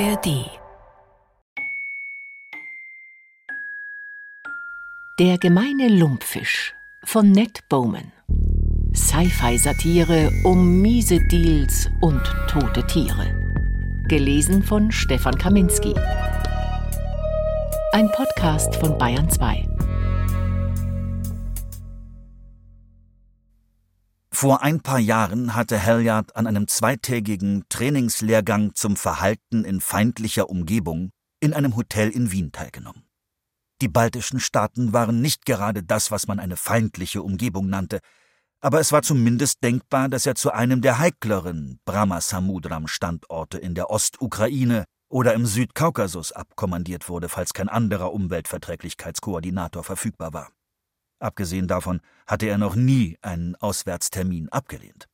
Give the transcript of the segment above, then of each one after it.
ARD Der gemeine Lumpfisch von Ned Bowman. Sci-Fi-Satire um miese Deals und tote Tiere. Gelesen von Stefan Kaminski. Ein Podcast von Bayern 2. Vor ein paar Jahren hatte Halliard an einem zweitägigen Trainingslehrgang zum Verhalten in feindlicher Umgebung in einem Hotel in Wien teilgenommen. Die baltischen Staaten waren nicht gerade das, was man eine feindliche Umgebung nannte, aber es war zumindest denkbar, dass er zu einem der heikleren Brahma-Samudram-Standorte in der Ostukraine oder im Südkaukasus abkommandiert wurde, falls kein anderer Umweltverträglichkeitskoordinator verfügbar war. Abgesehen davon hatte er noch nie einen Auswärtstermin abgelehnt.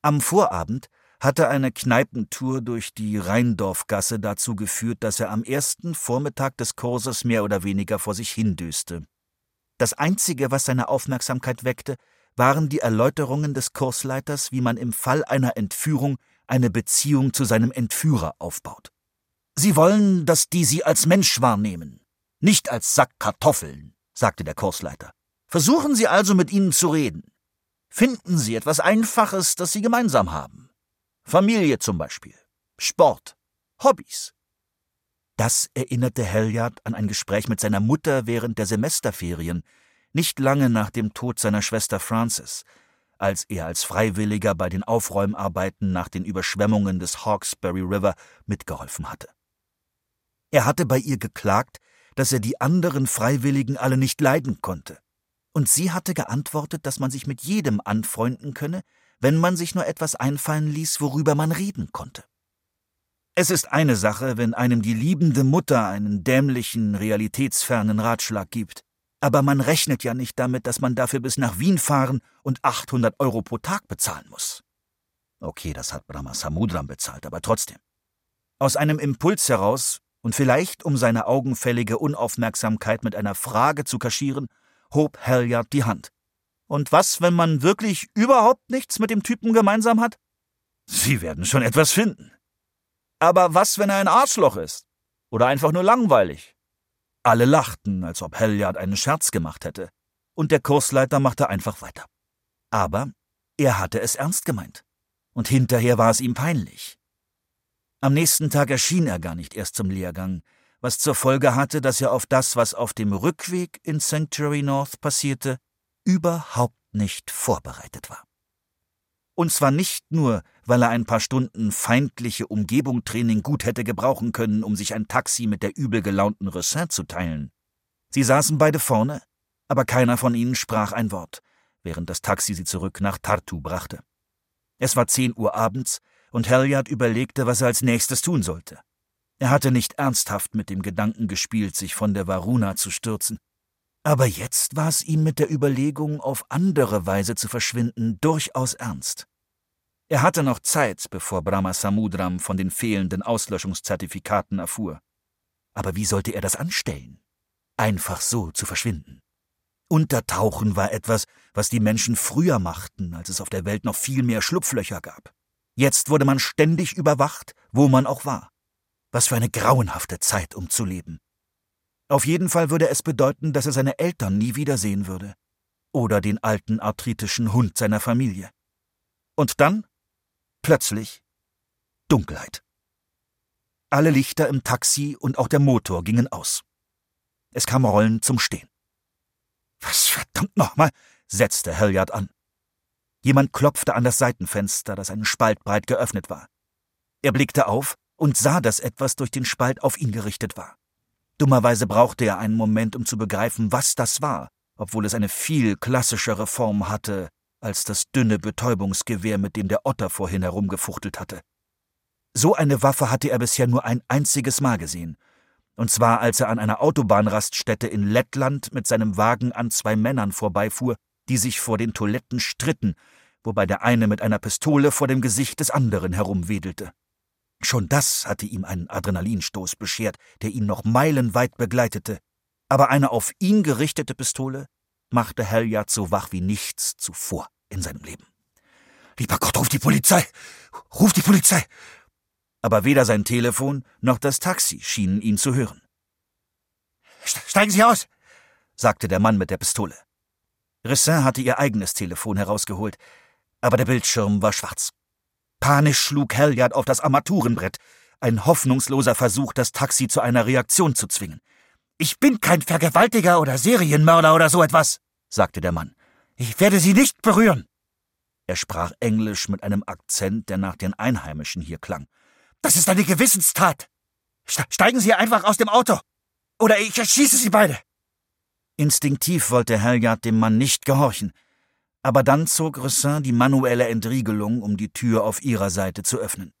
Am Vorabend hatte eine Kneipentour durch die Rheindorfgasse dazu geführt, dass er am ersten Vormittag des Kurses mehr oder weniger vor sich hindüste. Das Einzige, was seine Aufmerksamkeit weckte, waren die Erläuterungen des Kursleiters, wie man im Fall einer Entführung eine Beziehung zu seinem Entführer aufbaut. Sie wollen, dass die sie als Mensch wahrnehmen, nicht als Sack Kartoffeln, sagte der Kursleiter. Versuchen Sie also mit ihnen zu reden. Finden Sie etwas Einfaches, das Sie gemeinsam haben. Familie zum Beispiel, Sport, Hobbys. Das erinnerte Halliard an ein Gespräch mit seiner Mutter während der Semesterferien, nicht lange nach dem Tod seiner Schwester Frances, als er als Freiwilliger bei den Aufräumarbeiten nach den Überschwemmungen des Hawkesbury River mitgeholfen hatte. Er hatte bei ihr geklagt, dass er die anderen Freiwilligen alle nicht leiden konnte und sie hatte geantwortet, dass man sich mit jedem anfreunden könne, wenn man sich nur etwas einfallen ließ, worüber man reden konnte. Es ist eine Sache, wenn einem die liebende Mutter einen dämlichen, realitätsfernen Ratschlag gibt, aber man rechnet ja nicht damit, dass man dafür bis nach Wien fahren und 800 Euro pro Tag bezahlen muss. Okay, das hat Brahma Samudram bezahlt, aber trotzdem. Aus einem Impuls heraus, und vielleicht um seine augenfällige Unaufmerksamkeit mit einer Frage zu kaschieren, hob Halliard die Hand. Und was, wenn man wirklich überhaupt nichts mit dem Typen gemeinsam hat? Sie werden schon etwas finden. Aber was, wenn er ein Arschloch ist? Oder einfach nur langweilig? Alle lachten, als ob Halliard einen Scherz gemacht hätte, und der Kursleiter machte einfach weiter. Aber er hatte es ernst gemeint. Und hinterher war es ihm peinlich. Am nächsten Tag erschien er gar nicht erst zum Lehrgang, was zur Folge hatte, dass er auf das, was auf dem Rückweg in Sanctuary North passierte, überhaupt nicht vorbereitet war. Und zwar nicht nur, weil er ein paar Stunden feindliche Umgebungtraining gut hätte gebrauchen können, um sich ein Taxi mit der übel gelaunten Ressin zu teilen. Sie saßen beide vorne, aber keiner von ihnen sprach ein Wort, während das Taxi sie zurück nach Tartu brachte. Es war zehn Uhr abends, und Halliard überlegte, was er als nächstes tun sollte. Er hatte nicht ernsthaft mit dem Gedanken gespielt, sich von der Varuna zu stürzen. Aber jetzt war es ihm mit der Überlegung, auf andere Weise zu verschwinden, durchaus ernst. Er hatte noch Zeit, bevor Brahma Samudram von den fehlenden Auslöschungszertifikaten erfuhr. Aber wie sollte er das anstellen? Einfach so zu verschwinden. Untertauchen war etwas, was die Menschen früher machten, als es auf der Welt noch viel mehr Schlupflöcher gab. Jetzt wurde man ständig überwacht, wo man auch war. Was für eine grauenhafte Zeit, um zu leben. Auf jeden Fall würde es bedeuten, dass er seine Eltern nie wiedersehen würde. Oder den alten arthritischen Hund seiner Familie. Und dann, plötzlich, Dunkelheit. Alle Lichter im Taxi und auch der Motor gingen aus. Es kam rollend zum Stehen. Was verdammt nochmal, setzte Halliard an. Jemand klopfte an das Seitenfenster, das einen Spalt breit geöffnet war. Er blickte auf und sah, dass etwas durch den Spalt auf ihn gerichtet war. Dummerweise brauchte er einen Moment, um zu begreifen, was das war, obwohl es eine viel klassischere Form hatte als das dünne Betäubungsgewehr, mit dem der Otter vorhin herumgefuchtelt hatte. So eine Waffe hatte er bisher nur ein einziges Mal gesehen, und zwar als er an einer Autobahnraststätte in Lettland mit seinem Wagen an zwei Männern vorbeifuhr, die sich vor den Toiletten stritten, wobei der eine mit einer Pistole vor dem Gesicht des anderen herumwedelte. Schon das hatte ihm einen Adrenalinstoß beschert, der ihn noch meilenweit begleitete. Aber eine auf ihn gerichtete Pistole machte Halliard so wach wie nichts zuvor in seinem Leben. Lieber Gott, ruf die Polizei! Ruf die Polizei! Aber weder sein Telefon noch das Taxi schienen ihn zu hören. Steigen Sie aus, sagte der Mann mit der Pistole. Rissin hatte ihr eigenes Telefon herausgeholt, aber der Bildschirm war schwarz. Panisch schlug Halliard auf das Armaturenbrett, ein hoffnungsloser Versuch, das Taxi zu einer Reaktion zu zwingen. Ich bin kein Vergewaltiger oder Serienmörder oder so etwas, sagte der Mann. Ich werde Sie nicht berühren. Er sprach Englisch mit einem Akzent, der nach den Einheimischen hier klang. Das ist eine Gewissenstat. Steigen Sie einfach aus dem Auto. Oder ich erschieße Sie beide. Instinktiv wollte Halliard dem Mann nicht gehorchen, aber dann zog Ressin die manuelle Entriegelung, um die Tür auf ihrer Seite zu öffnen.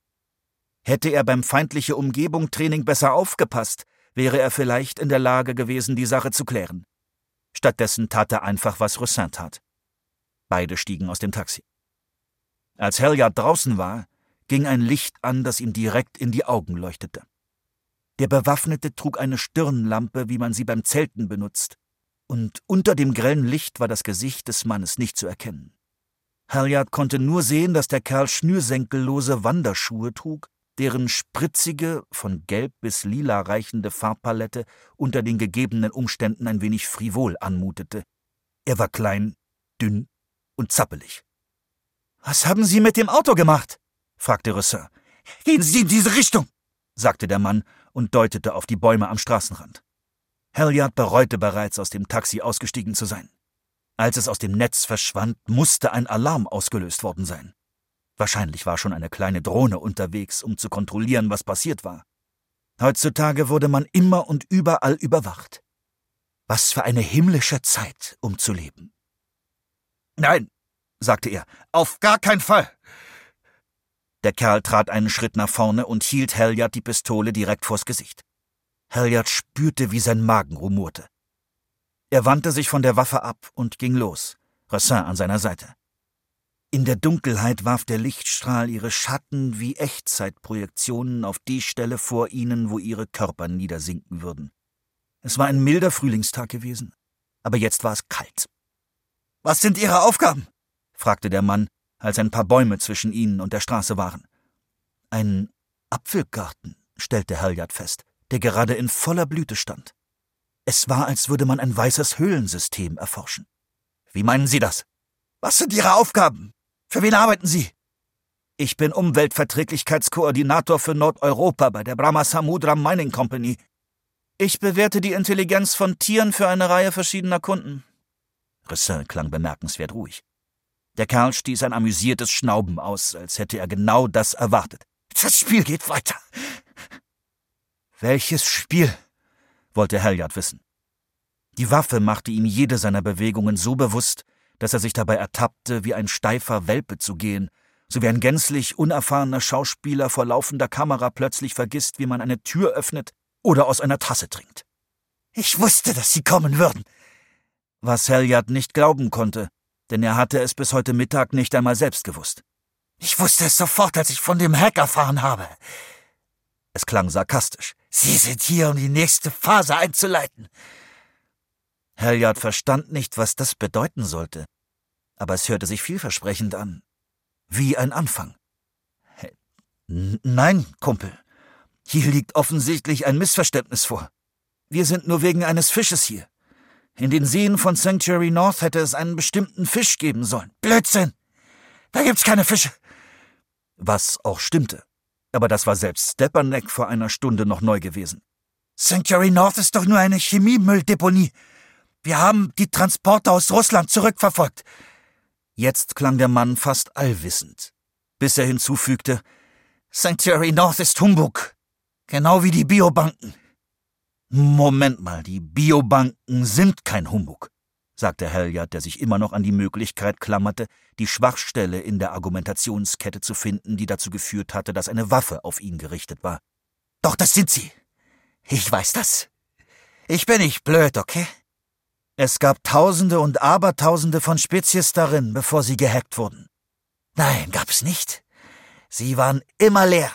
Hätte er beim feindliche Umgebung Training besser aufgepasst, wäre er vielleicht in der Lage gewesen, die Sache zu klären. Stattdessen tat er einfach, was Ressin tat. Beide stiegen aus dem Taxi. Als Halliard draußen war, ging ein Licht an, das ihm direkt in die Augen leuchtete. Der Bewaffnete trug eine Stirnlampe, wie man sie beim Zelten benutzt, und unter dem grellen Licht war das Gesicht des Mannes nicht zu erkennen. Halliard konnte nur sehen, dass der Kerl schnürsenkellose Wanderschuhe trug, deren spritzige, von gelb bis lila reichende Farbpalette unter den gegebenen Umständen ein wenig frivol anmutete. Er war klein, dünn und zappelig. Was haben Sie mit dem Auto gemacht? fragte Roussin. Gehen Sie in diese Richtung, sagte der Mann und deutete auf die Bäume am Straßenrand. Halliard bereute bereits, aus dem Taxi ausgestiegen zu sein. Als es aus dem Netz verschwand, musste ein Alarm ausgelöst worden sein. Wahrscheinlich war schon eine kleine Drohne unterwegs, um zu kontrollieren, was passiert war. Heutzutage wurde man immer und überall überwacht. Was für eine himmlische Zeit, um zu leben. Nein, sagte er. Auf gar keinen Fall. Der Kerl trat einen Schritt nach vorne und hielt Halliard die Pistole direkt vors Gesicht. Halliard spürte, wie sein Magen rumorte. Er wandte sich von der Waffe ab und ging los, Rassin an seiner Seite. In der Dunkelheit warf der Lichtstrahl ihre Schatten wie Echtzeitprojektionen auf die Stelle vor ihnen, wo ihre Körper niedersinken würden. Es war ein milder Frühlingstag gewesen, aber jetzt war es kalt. Was sind Ihre Aufgaben? fragte der Mann, als ein paar Bäume zwischen ihnen und der Straße waren. Ein Apfelgarten, stellte Halliard fest, der gerade in voller Blüte stand. Es war, als würde man ein weißes Höhlensystem erforschen. Wie meinen Sie das? Was sind Ihre Aufgaben? Für wen arbeiten Sie? Ich bin Umweltverträglichkeitskoordinator für Nordeuropa bei der Brahma Samudra Mining Company. Ich bewerte die Intelligenz von Tieren für eine Reihe verschiedener Kunden. Rissin klang bemerkenswert ruhig. Der Kerl stieß ein amüsiertes Schnauben aus, als hätte er genau das erwartet. Das Spiel geht weiter. Welches Spiel? wollte Halliard wissen. Die Waffe machte ihm jede seiner Bewegungen so bewusst, dass er sich dabei ertappte, wie ein steifer Welpe zu gehen, so wie ein gänzlich unerfahrener Schauspieler vor laufender Kamera plötzlich vergisst, wie man eine Tür öffnet oder aus einer Tasse trinkt. Ich wusste, dass Sie kommen würden. Was Halliard nicht glauben konnte, denn er hatte es bis heute Mittag nicht einmal selbst gewusst. Ich wusste es sofort, als ich von dem Hack erfahren habe. Es klang sarkastisch. Sie sind hier, um die nächste Phase einzuleiten. Halliard verstand nicht, was das bedeuten sollte, aber es hörte sich vielversprechend an. Wie ein Anfang. Nein, Kumpel. Hier liegt offensichtlich ein Missverständnis vor. Wir sind nur wegen eines Fisches hier. In den Seen von Sanctuary North hätte es einen bestimmten Fisch geben sollen. Blödsinn! Da gibt's keine Fische. Was auch stimmte. Aber das war selbst Stepanek vor einer Stunde noch neu gewesen. Sanctuary North ist doch nur eine Chemiemülldeponie. Wir haben die Transporte aus Russland zurückverfolgt. Jetzt klang der Mann fast allwissend, bis er hinzufügte, Sanctuary North ist Humbug. Genau wie die Biobanken. Moment mal, die Biobanken sind kein Humbug, sagte Halliard, der sich immer noch an die Möglichkeit klammerte, die Schwachstelle in der Argumentationskette zu finden, die dazu geführt hatte, dass eine Waffe auf ihn gerichtet war. Doch, das sind sie. Ich weiß das. Ich bin nicht blöd, okay? Es gab Tausende und Abertausende von Spezies darin, bevor sie gehackt wurden. Nein, gab's nicht. Sie waren immer leer.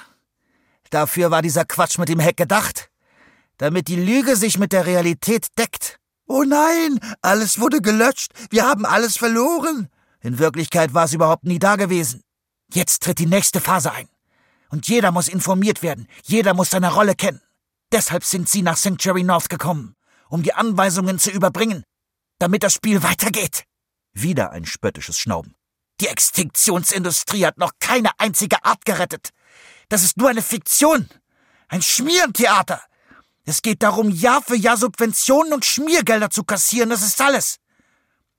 Dafür war dieser Quatsch mit dem Hack gedacht damit die Lüge sich mit der Realität deckt. Oh nein, alles wurde gelöscht, wir haben alles verloren. In Wirklichkeit war es überhaupt nie da gewesen. Jetzt tritt die nächste Phase ein. Und jeder muss informiert werden, jeder muss seine Rolle kennen. Deshalb sind sie nach Sanctuary North gekommen, um die Anweisungen zu überbringen, damit das Spiel weitergeht. Wieder ein spöttisches Schnauben. Die Extinktionsindustrie hat noch keine einzige Art gerettet. Das ist nur eine Fiktion. Ein Schmierentheater. Es geht darum, Jahr für Jahr Subventionen und Schmiergelder zu kassieren. Das ist alles.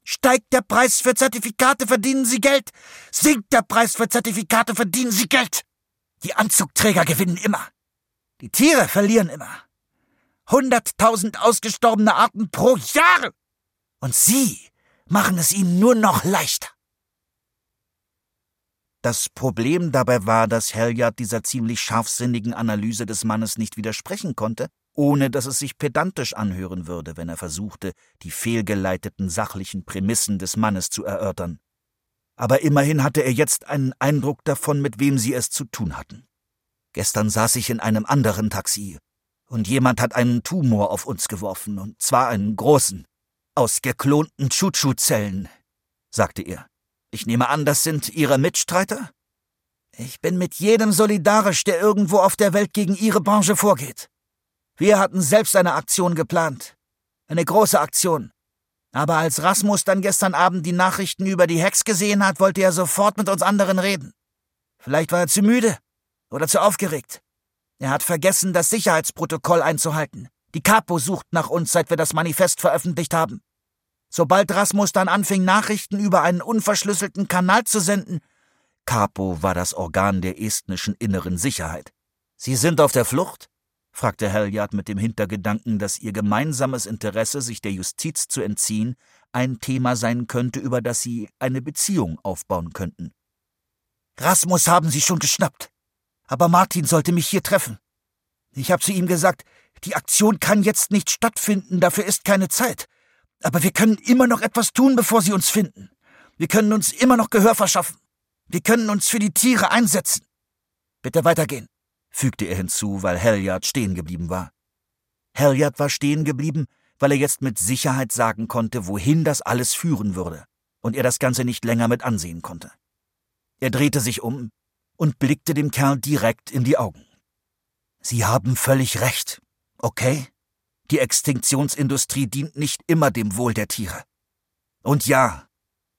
Steigt der Preis für Zertifikate, verdienen Sie Geld. Sinkt der Preis für Zertifikate, verdienen Sie Geld. Die Anzugträger gewinnen immer. Die Tiere verlieren immer. Hunderttausend ausgestorbene Arten pro Jahr. Und Sie machen es ihnen nur noch leichter. Das Problem dabei war, dass Halliard dieser ziemlich scharfsinnigen Analyse des Mannes nicht widersprechen konnte, ohne dass es sich pedantisch anhören würde, wenn er versuchte, die fehlgeleiteten sachlichen Prämissen des Mannes zu erörtern. Aber immerhin hatte er jetzt einen Eindruck davon, mit wem sie es zu tun hatten. Gestern saß ich in einem anderen Taxi, und jemand hat einen Tumor auf uns geworfen, und zwar einen großen, aus geklonten Chuchu-Zellen, sagte er. Ich nehme an, das sind Ihre Mitstreiter? Ich bin mit jedem solidarisch, der irgendwo auf der Welt gegen Ihre Branche vorgeht. Wir hatten selbst eine Aktion geplant. Eine große Aktion. Aber als Rasmus dann gestern Abend die Nachrichten über die Hex gesehen hat, wollte er sofort mit uns anderen reden. Vielleicht war er zu müde oder zu aufgeregt. Er hat vergessen, das Sicherheitsprotokoll einzuhalten. Die Capo sucht nach uns, seit wir das Manifest veröffentlicht haben. Sobald Rasmus dann anfing, Nachrichten über einen unverschlüsselten Kanal zu senden, Capo war das Organ der estnischen inneren Sicherheit. Sie sind auf der Flucht? Fragte Halliard mit dem Hintergedanken, dass ihr gemeinsames Interesse, sich der Justiz zu entziehen, ein Thema sein könnte, über das sie eine Beziehung aufbauen könnten. Rasmus haben sie schon geschnappt. Aber Martin sollte mich hier treffen. Ich habe zu ihm gesagt, die Aktion kann jetzt nicht stattfinden, dafür ist keine Zeit. Aber wir können immer noch etwas tun, bevor sie uns finden. Wir können uns immer noch Gehör verschaffen. Wir können uns für die Tiere einsetzen. Bitte weitergehen, fügte er hinzu, weil Halliard stehen geblieben war. Halliard war stehen geblieben, weil er jetzt mit Sicherheit sagen konnte, wohin das alles führen würde, und er das Ganze nicht länger mit ansehen konnte. Er drehte sich um und blickte dem Kerl direkt in die Augen. Sie haben völlig recht, okay? Die Extinktionsindustrie dient nicht immer dem Wohl der Tiere. Und ja,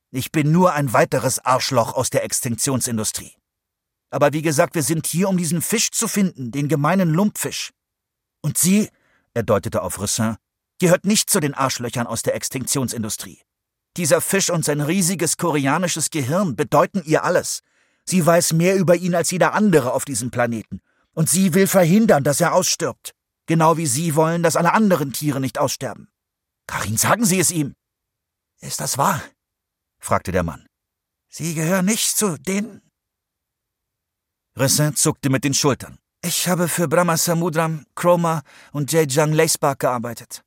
ich bin nur ein weiteres Arschloch aus der Extinktionsindustrie. Aber wie gesagt, wir sind hier, um diesen Fisch zu finden, den gemeinen Lumpfisch. Und sie, er deutete auf Rissin, gehört nicht zu den Arschlöchern aus der Extinktionsindustrie. Dieser Fisch und sein riesiges koreanisches Gehirn bedeuten ihr alles. Sie weiß mehr über ihn als jeder andere auf diesem Planeten. Und sie will verhindern, dass er ausstirbt. Genau wie Sie wollen, dass alle anderen Tiere nicht aussterben. Karin, sagen Sie es ihm. Ist das wahr? fragte der Mann. Sie gehören nicht zu denen? Ressin zuckte mit den Schultern. Ich habe für Brahma Samudram, Chroma und Jejang Leisbach gearbeitet.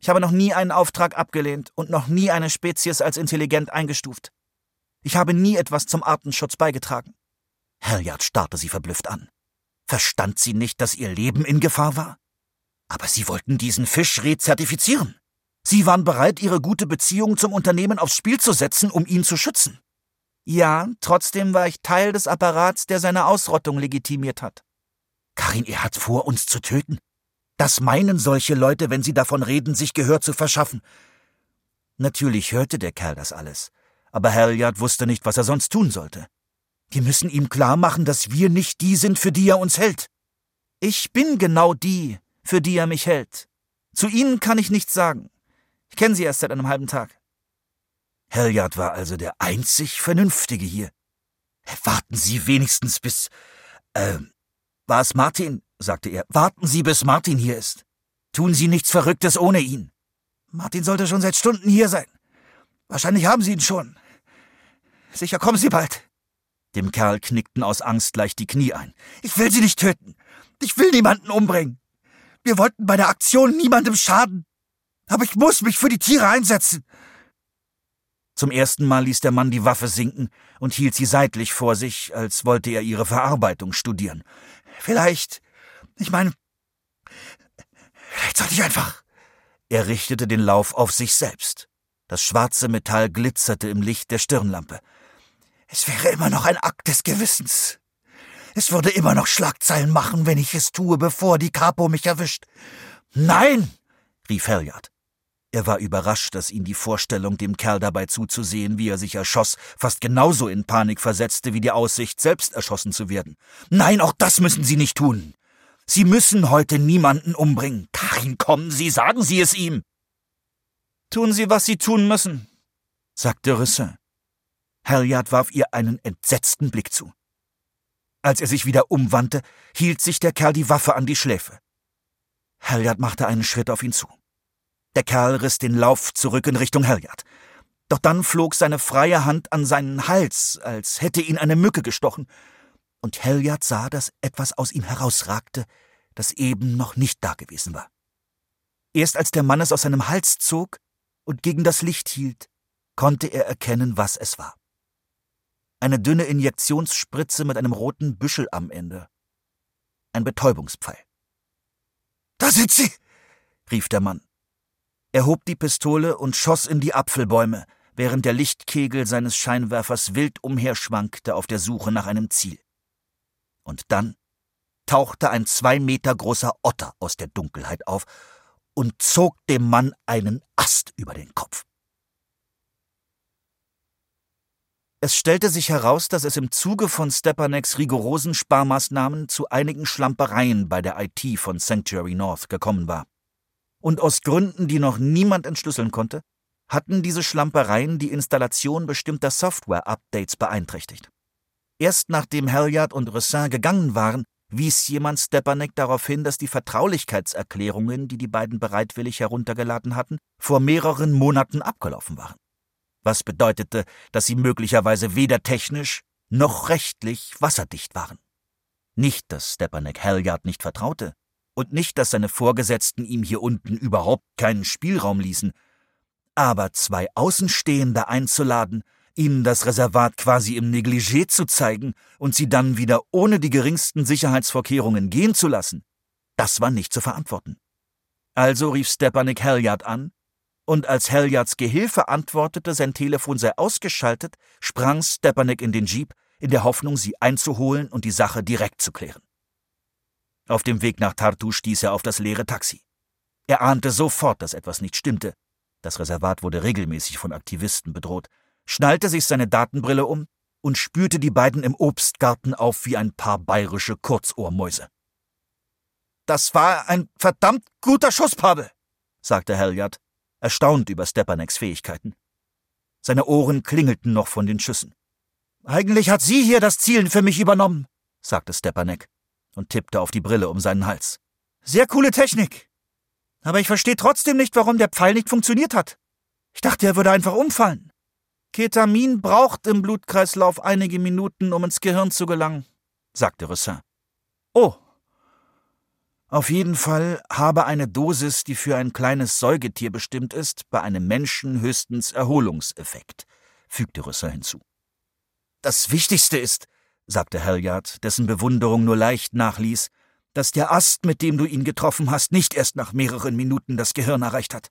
Ich habe noch nie einen Auftrag abgelehnt und noch nie eine Spezies als intelligent eingestuft. Ich habe nie etwas zum Artenschutz beigetragen. Halliard starrte sie verblüfft an. Verstand sie nicht, dass ihr Leben in Gefahr war? Aber Sie wollten diesen Fisch rezertifizieren. Sie waren bereit, Ihre gute Beziehung zum Unternehmen aufs Spiel zu setzen, um ihn zu schützen. Ja, trotzdem war ich Teil des Apparats, der seine Ausrottung legitimiert hat. Karin, er hat vor, uns zu töten. Das meinen solche Leute, wenn sie davon reden, sich Gehör zu verschaffen. Natürlich hörte der Kerl das alles, aber Halliard wusste nicht, was er sonst tun sollte. Wir müssen ihm klar machen, dass wir nicht die sind, für die er uns hält. Ich bin genau die, für die er mich hält. Zu Ihnen kann ich nichts sagen. Ich kenne Sie erst seit einem halben Tag. Halliard war also der einzig Vernünftige hier. Warten Sie wenigstens bis. Äh, war es Martin? sagte er. Warten Sie, bis Martin hier ist. Tun Sie nichts Verrücktes ohne ihn. Martin sollte schon seit Stunden hier sein. Wahrscheinlich haben Sie ihn schon. Sicher kommen Sie bald. Dem Kerl knickten aus Angst leicht die Knie ein. Ich will Sie nicht töten. Ich will niemanden umbringen. Wir wollten bei der Aktion niemandem schaden. Aber ich muss mich für die Tiere einsetzen. Zum ersten Mal ließ der Mann die Waffe sinken und hielt sie seitlich vor sich, als wollte er ihre Verarbeitung studieren. Vielleicht, ich meine, vielleicht sollte ich einfach. Er richtete den Lauf auf sich selbst. Das schwarze Metall glitzerte im Licht der Stirnlampe. Es wäre immer noch ein Akt des Gewissens. Es würde immer noch Schlagzeilen machen, wenn ich es tue, bevor die Capo mich erwischt. Nein! rief Halliard. Er war überrascht, dass ihn die Vorstellung, dem Kerl dabei zuzusehen, wie er sich erschoss, fast genauso in Panik versetzte wie die Aussicht, selbst erschossen zu werden. Nein, auch das müssen Sie nicht tun. Sie müssen heute niemanden umbringen. Karin, kommen Sie, sagen Sie es ihm. Tun Sie, was Sie tun müssen, sagte Rissin. Halliard warf ihr einen entsetzten Blick zu. Als er sich wieder umwandte, hielt sich der Kerl die Waffe an die Schläfe. Halliard machte einen Schritt auf ihn zu. Der Kerl riss den Lauf zurück in Richtung Halliard. Doch dann flog seine freie Hand an seinen Hals, als hätte ihn eine Mücke gestochen, und Halliard sah, dass etwas aus ihm herausragte, das eben noch nicht dagewesen war. Erst als der Mann es aus seinem Hals zog und gegen das Licht hielt, konnte er erkennen, was es war. Eine dünne Injektionsspritze mit einem roten Büschel am Ende. Ein Betäubungspfeil. Da sind sie! rief der Mann. Er hob die Pistole und schoss in die Apfelbäume, während der Lichtkegel seines Scheinwerfers wild umherschwankte auf der Suche nach einem Ziel. Und dann tauchte ein zwei Meter großer Otter aus der Dunkelheit auf und zog dem Mann einen Ast über den Kopf. Es stellte sich heraus, dass es im Zuge von Stepaneks rigorosen Sparmaßnahmen zu einigen Schlampereien bei der IT von Sanctuary North gekommen war. Und aus Gründen, die noch niemand entschlüsseln konnte, hatten diese Schlampereien die Installation bestimmter Software-Updates beeinträchtigt. Erst nachdem Halliard und Ressin gegangen waren, wies jemand Stepanek darauf hin, dass die Vertraulichkeitserklärungen, die die beiden bereitwillig heruntergeladen hatten, vor mehreren Monaten abgelaufen waren. Was bedeutete, dass sie möglicherweise weder technisch noch rechtlich wasserdicht waren. Nicht, dass Stepanek Halliard nicht vertraute, und nicht, dass seine Vorgesetzten ihm hier unten überhaupt keinen Spielraum ließen. Aber zwei Außenstehende einzuladen, ihnen das Reservat quasi im Negligé zu zeigen und sie dann wieder ohne die geringsten Sicherheitsvorkehrungen gehen zu lassen, das war nicht zu verantworten. Also rief Stepanik Halliard an, und als Halliards Gehilfe antwortete, sein Telefon sei ausgeschaltet, sprang Stepanik in den Jeep, in der Hoffnung, sie einzuholen und die Sache direkt zu klären. Auf dem Weg nach Tartu stieß er auf das leere Taxi. Er ahnte sofort, dass etwas nicht stimmte. Das Reservat wurde regelmäßig von Aktivisten bedroht, schnallte sich seine Datenbrille um und spürte die beiden im Obstgarten auf wie ein paar bayerische Kurzohrmäuse. Das war ein verdammt guter Schuss, Pavel, sagte Halliard, erstaunt über Stepaneks Fähigkeiten. Seine Ohren klingelten noch von den Schüssen. Eigentlich hat sie hier das Zielen für mich übernommen, sagte Stepanek und tippte auf die Brille um seinen Hals. Sehr coole Technik. Aber ich verstehe trotzdem nicht, warum der Pfeil nicht funktioniert hat. Ich dachte, er würde einfach umfallen. Ketamin braucht im Blutkreislauf einige Minuten, um ins Gehirn zu gelangen, sagte Roussin. Oh. Auf jeden Fall habe eine Dosis, die für ein kleines Säugetier bestimmt ist, bei einem Menschen höchstens Erholungseffekt, fügte Roussin hinzu. Das Wichtigste ist, sagte Halliard, dessen Bewunderung nur leicht nachließ, dass der Ast, mit dem du ihn getroffen hast, nicht erst nach mehreren Minuten das Gehirn erreicht hat.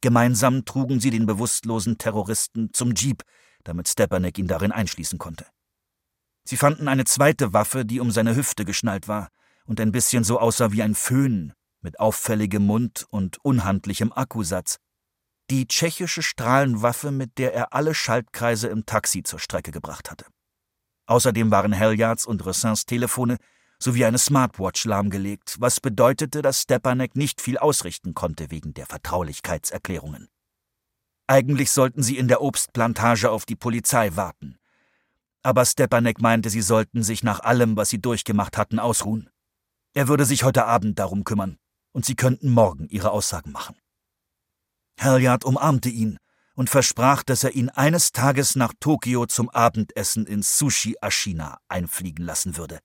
Gemeinsam trugen sie den bewusstlosen Terroristen zum Jeep, damit Stepanek ihn darin einschließen konnte. Sie fanden eine zweite Waffe, die um seine Hüfte geschnallt war und ein bisschen so aussah wie ein Föhn, mit auffälligem Mund und unhandlichem Akkusatz. Die tschechische Strahlenwaffe, mit der er alle Schaltkreise im Taxi zur Strecke gebracht hatte. Außerdem waren Halliards und Ressins Telefone sowie eine Smartwatch lahmgelegt, was bedeutete, dass Stepanek nicht viel ausrichten konnte wegen der Vertraulichkeitserklärungen. Eigentlich sollten sie in der Obstplantage auf die Polizei warten. Aber Stepanek meinte, sie sollten sich nach allem, was sie durchgemacht hatten, ausruhen. Er würde sich heute Abend darum kümmern, und sie könnten morgen ihre Aussagen machen. Halliard umarmte ihn und versprach, dass er ihn eines Tages nach Tokio zum Abendessen in Sushi Ashina einfliegen lassen würde.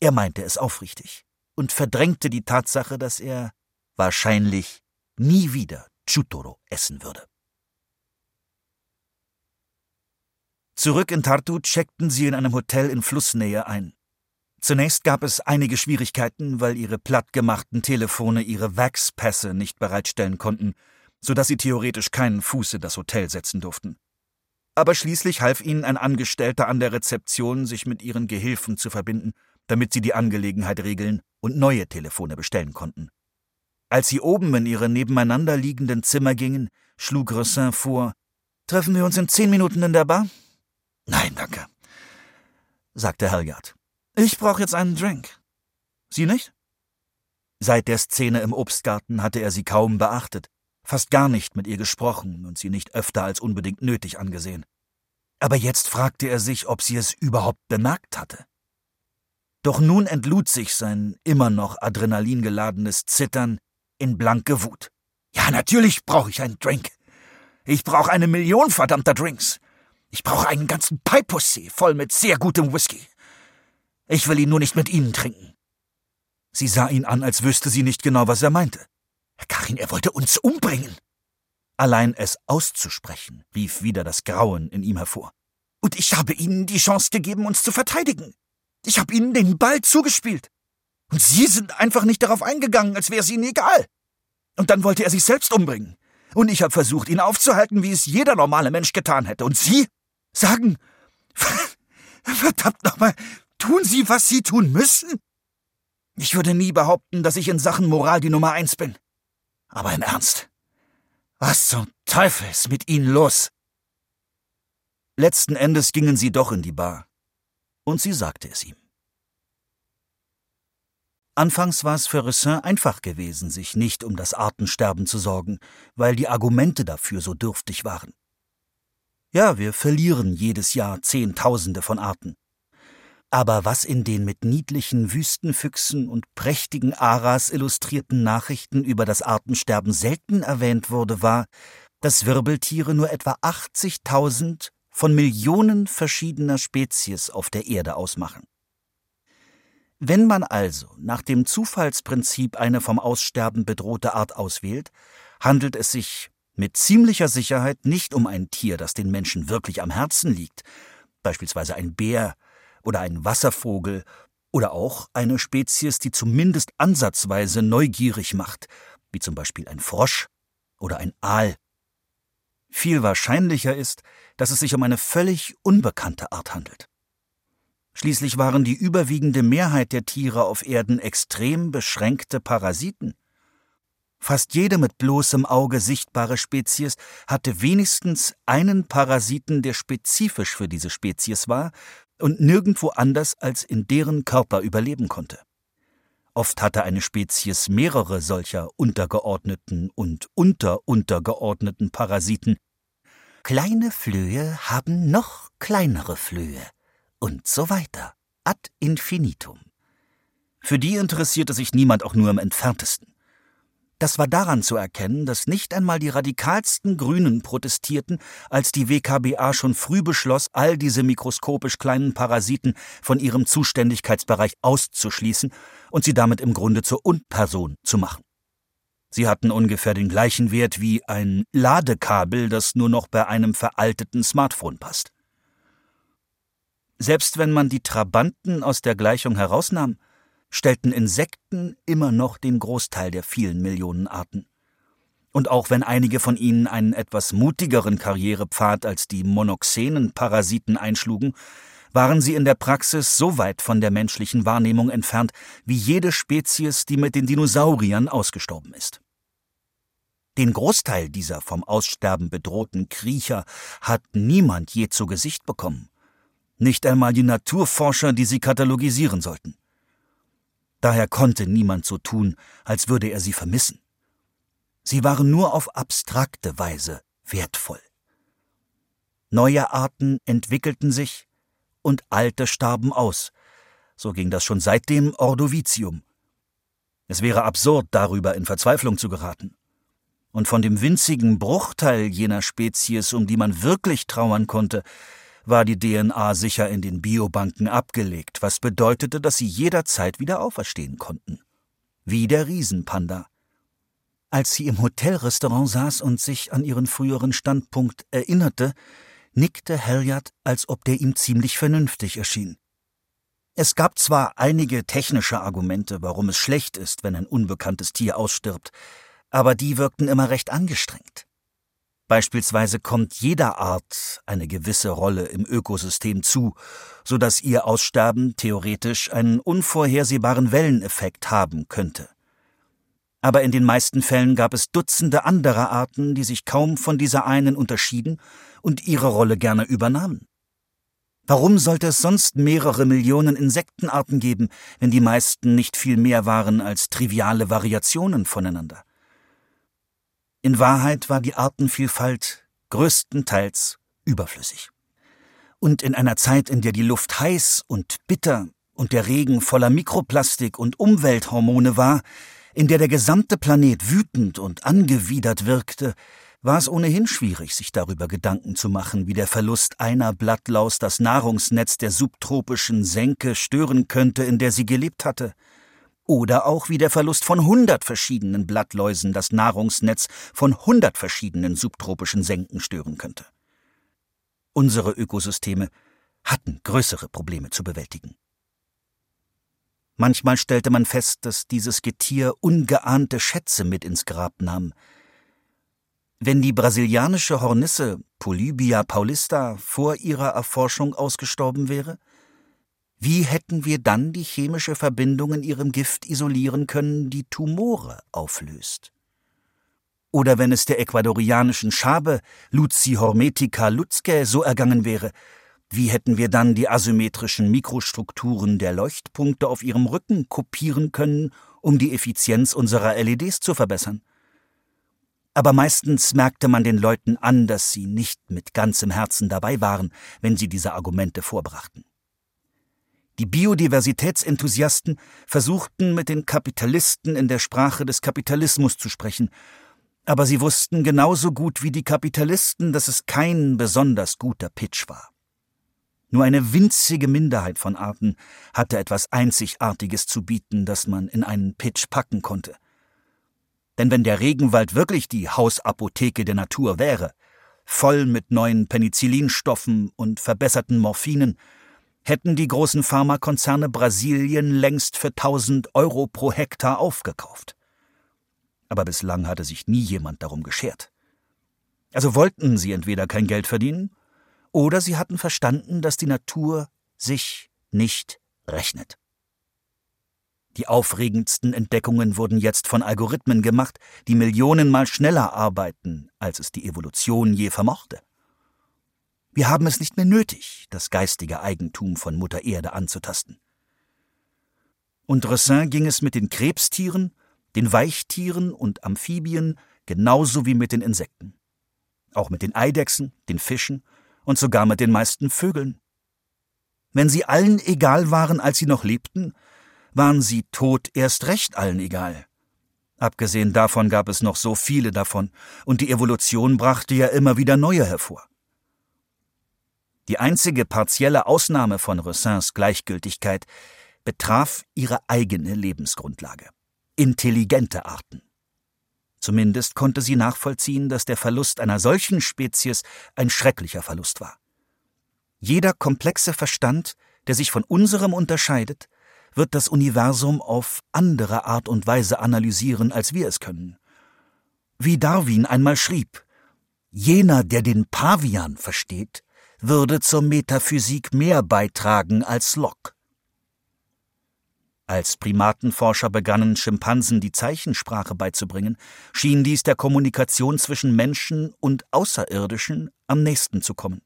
Er meinte es aufrichtig und verdrängte die Tatsache, dass er wahrscheinlich nie wieder Chutoro essen würde. Zurück in Tartu checkten sie in einem Hotel in Flussnähe ein. Zunächst gab es einige Schwierigkeiten, weil ihre plattgemachten Telefone ihre Wax-Pässe nicht bereitstellen konnten so dass sie theoretisch keinen Fuß in das Hotel setzen durften. Aber schließlich half ihnen ein Angestellter an der Rezeption, sich mit ihren Gehilfen zu verbinden, damit sie die Angelegenheit regeln und neue Telefone bestellen konnten. Als sie oben in ihre nebeneinander liegenden Zimmer gingen, schlug Rossin vor, Treffen wir uns in zehn Minuten in der Bar? Nein, danke, sagte Halliard. Ich brauche jetzt einen Drink. Sie nicht? Seit der Szene im Obstgarten hatte er sie kaum beachtet, fast gar nicht mit ihr gesprochen und sie nicht öfter als unbedingt nötig angesehen. Aber jetzt fragte er sich, ob sie es überhaupt bemerkt hatte. Doch nun entlud sich sein immer noch adrenalingeladenes Zittern in blanke Wut. Ja, natürlich brauche ich einen Drink. Ich brauche eine Million verdammter Drinks. Ich brauche einen ganzen Peipussee voll mit sehr gutem Whisky. Ich will ihn nur nicht mit Ihnen trinken. Sie sah ihn an, als wüsste sie nicht genau, was er meinte. Karin, er wollte uns umbringen. Allein es auszusprechen, rief wieder das Grauen in ihm hervor. Und ich habe Ihnen die Chance gegeben, uns zu verteidigen. Ich habe Ihnen den Ball zugespielt. Und Sie sind einfach nicht darauf eingegangen, als wäre es Ihnen egal. Und dann wollte er sich selbst umbringen. Und ich habe versucht, ihn aufzuhalten, wie es jeder normale Mensch getan hätte. Und Sie sagen, verdammt nochmal, tun Sie, was Sie tun müssen? Ich würde nie behaupten, dass ich in Sachen Moral die Nummer eins bin. Aber im Ernst. Was zum Teufel ist mit Ihnen los? Letzten Endes gingen sie doch in die Bar. Und sie sagte es ihm. Anfangs war es für Ressin einfach gewesen, sich nicht um das Artensterben zu sorgen, weil die Argumente dafür so dürftig waren. Ja, wir verlieren jedes Jahr Zehntausende von Arten. Aber was in den mit niedlichen Wüstenfüchsen und prächtigen Aras illustrierten Nachrichten über das Artensterben selten erwähnt wurde, war, dass Wirbeltiere nur etwa 80.000 von Millionen verschiedener Spezies auf der Erde ausmachen. Wenn man also nach dem Zufallsprinzip eine vom Aussterben bedrohte Art auswählt, handelt es sich mit ziemlicher Sicherheit nicht um ein Tier, das den Menschen wirklich am Herzen liegt, beispielsweise ein Bär oder ein Wasservogel oder auch eine Spezies, die zumindest ansatzweise neugierig macht, wie zum Beispiel ein Frosch oder ein Aal. Viel wahrscheinlicher ist, dass es sich um eine völlig unbekannte Art handelt. Schließlich waren die überwiegende Mehrheit der Tiere auf Erden extrem beschränkte Parasiten. Fast jede mit bloßem Auge sichtbare Spezies hatte wenigstens einen Parasiten, der spezifisch für diese Spezies war und nirgendwo anders als in deren Körper überleben konnte. Oft hatte eine Spezies mehrere solcher untergeordneten und unteruntergeordneten Parasiten. Kleine Flöhe haben noch kleinere Flöhe und so weiter, ad infinitum. Für die interessierte sich niemand auch nur im entferntesten. Das war daran zu erkennen, dass nicht einmal die radikalsten Grünen protestierten, als die WKBA schon früh beschloss, all diese mikroskopisch kleinen Parasiten von ihrem Zuständigkeitsbereich auszuschließen und sie damit im Grunde zur Unperson zu machen. Sie hatten ungefähr den gleichen Wert wie ein Ladekabel, das nur noch bei einem veralteten Smartphone passt. Selbst wenn man die Trabanten aus der Gleichung herausnahm, stellten Insekten immer noch den Großteil der vielen Millionen Arten. Und auch wenn einige von ihnen einen etwas mutigeren Karrierepfad als die monoxenen Parasiten einschlugen, waren sie in der Praxis so weit von der menschlichen Wahrnehmung entfernt wie jede Spezies, die mit den Dinosauriern ausgestorben ist. Den Großteil dieser vom Aussterben bedrohten Kriecher hat niemand je zu Gesicht bekommen. Nicht einmal die Naturforscher, die sie katalogisieren sollten. Daher konnte niemand so tun, als würde er sie vermissen. Sie waren nur auf abstrakte Weise wertvoll. Neue Arten entwickelten sich und alte starben aus. So ging das schon seit dem Ordovizium. Es wäre absurd, darüber in Verzweiflung zu geraten. Und von dem winzigen Bruchteil jener Spezies, um die man wirklich trauern konnte, war die DNA sicher in den Biobanken abgelegt, was bedeutete, dass sie jederzeit wieder auferstehen konnten. Wie der Riesenpanda. Als sie im Hotelrestaurant saß und sich an ihren früheren Standpunkt erinnerte, nickte Halliard, als ob der ihm ziemlich vernünftig erschien. Es gab zwar einige technische Argumente, warum es schlecht ist, wenn ein unbekanntes Tier ausstirbt, aber die wirkten immer recht angestrengt. Beispielsweise kommt jeder Art eine gewisse Rolle im Ökosystem zu, so dass ihr Aussterben theoretisch einen unvorhersehbaren Welleneffekt haben könnte. Aber in den meisten Fällen gab es Dutzende anderer Arten, die sich kaum von dieser einen unterschieden und ihre Rolle gerne übernahmen. Warum sollte es sonst mehrere Millionen Insektenarten geben, wenn die meisten nicht viel mehr waren als triviale Variationen voneinander? In Wahrheit war die Artenvielfalt größtenteils überflüssig. Und in einer Zeit, in der die Luft heiß und bitter und der Regen voller Mikroplastik und Umwelthormone war, in der der gesamte Planet wütend und angewidert wirkte, war es ohnehin schwierig, sich darüber Gedanken zu machen, wie der Verlust einer Blattlaus das Nahrungsnetz der subtropischen Senke stören könnte, in der sie gelebt hatte – oder auch wie der Verlust von hundert verschiedenen Blattläusen das Nahrungsnetz von hundert verschiedenen subtropischen Senken stören könnte. Unsere Ökosysteme hatten größere Probleme zu bewältigen. Manchmal stellte man fest, dass dieses Getier ungeahnte Schätze mit ins Grab nahm. Wenn die brasilianische Hornisse Polybia paulista vor ihrer Erforschung ausgestorben wäre, wie hätten wir dann die chemische Verbindung in ihrem Gift isolieren können, die Tumore auflöst? Oder wenn es der ecuadorianischen Schabe Luci hormetica lutzke so ergangen wäre, wie hätten wir dann die asymmetrischen Mikrostrukturen der Leuchtpunkte auf ihrem Rücken kopieren können, um die Effizienz unserer LEDs zu verbessern? Aber meistens merkte man den Leuten an, dass sie nicht mit ganzem Herzen dabei waren, wenn sie diese Argumente vorbrachten. Die Biodiversitätsenthusiasten versuchten mit den Kapitalisten in der Sprache des Kapitalismus zu sprechen, aber sie wussten genauso gut wie die Kapitalisten, dass es kein besonders guter Pitch war. Nur eine winzige Minderheit von Arten hatte etwas Einzigartiges zu bieten, das man in einen Pitch packen konnte. Denn wenn der Regenwald wirklich die Hausapotheke der Natur wäre, voll mit neuen Penicillinstoffen und verbesserten Morphinen, hätten die großen Pharmakonzerne Brasilien längst für 1000 Euro pro Hektar aufgekauft. Aber bislang hatte sich nie jemand darum geschert. Also wollten sie entweder kein Geld verdienen, oder sie hatten verstanden, dass die Natur sich nicht rechnet. Die aufregendsten Entdeckungen wurden jetzt von Algorithmen gemacht, die millionenmal schneller arbeiten, als es die Evolution je vermochte. Wir haben es nicht mehr nötig, das geistige Eigentum von Mutter Erde anzutasten. Und Ressin ging es mit den Krebstieren, den Weichtieren und Amphibien genauso wie mit den Insekten. Auch mit den Eidechsen, den Fischen und sogar mit den meisten Vögeln. Wenn sie allen egal waren, als sie noch lebten, waren sie tot erst recht allen egal. Abgesehen davon gab es noch so viele davon, und die Evolution brachte ja immer wieder neue hervor. Die einzige partielle Ausnahme von Rossins Gleichgültigkeit betraf ihre eigene Lebensgrundlage. Intelligente Arten. Zumindest konnte sie nachvollziehen, dass der Verlust einer solchen Spezies ein schrecklicher Verlust war. Jeder komplexe Verstand, der sich von unserem unterscheidet, wird das Universum auf andere Art und Weise analysieren, als wir es können. Wie Darwin einmal schrieb, jener, der den Pavian versteht, würde zur Metaphysik mehr beitragen als Locke. Als Primatenforscher begannen, Schimpansen die Zeichensprache beizubringen, schien dies der Kommunikation zwischen Menschen und Außerirdischen am nächsten zu kommen.